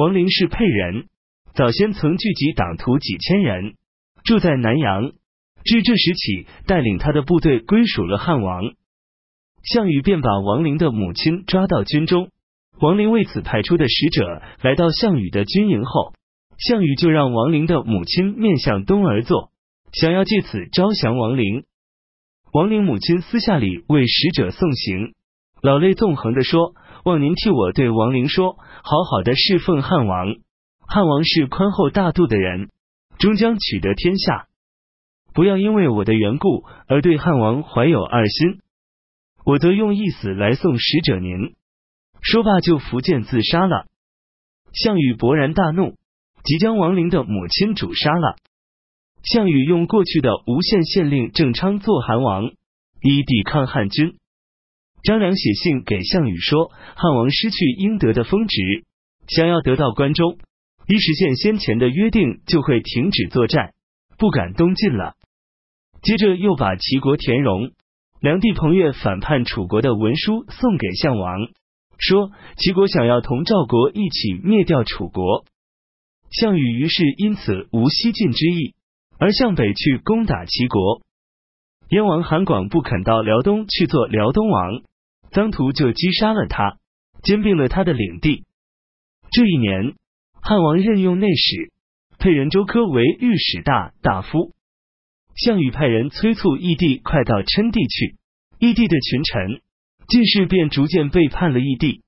王陵是沛人，早先曾聚集党徒几千人，住在南阳。至这时起，带领他的部队归属了汉王。项羽便把王陵的母亲抓到军中。王陵为此派出的使者来到项羽的军营后，项羽就让王陵的母亲面向东而坐，想要借此招降王陵。王陵母亲私下里为使者送行，老泪纵横的说：“望您替我对王陵说，好好的侍奉汉王。汉王是宽厚大度的人，终将取得天下。不要因为我的缘故而对汉王怀有二心。我则用一死来送使者您。”说罢就伏剑自杀了。项羽勃然大怒，即将王陵的母亲主杀了。项羽用过去的无限县令郑昌做韩王，以抵抗汉军。张良写信给项羽说，汉王失去应得的封职，想要得到关中，一实现先前的约定，就会停止作战，不敢东进了。接着又把齐国田荣、梁帝彭越反叛楚国的文书送给项王。说齐国想要同赵国一起灭掉楚国，项羽于是因此无西进之意，而向北去攻打齐国。燕王韩广不肯到辽东去做辽东王，臧荼就击杀了他，兼并了他的领地。这一年，汉王任用内史，沛人周科为御史大大夫。项羽派人催促义帝快到郴地去，义帝的群臣。进士便逐渐背叛了义帝。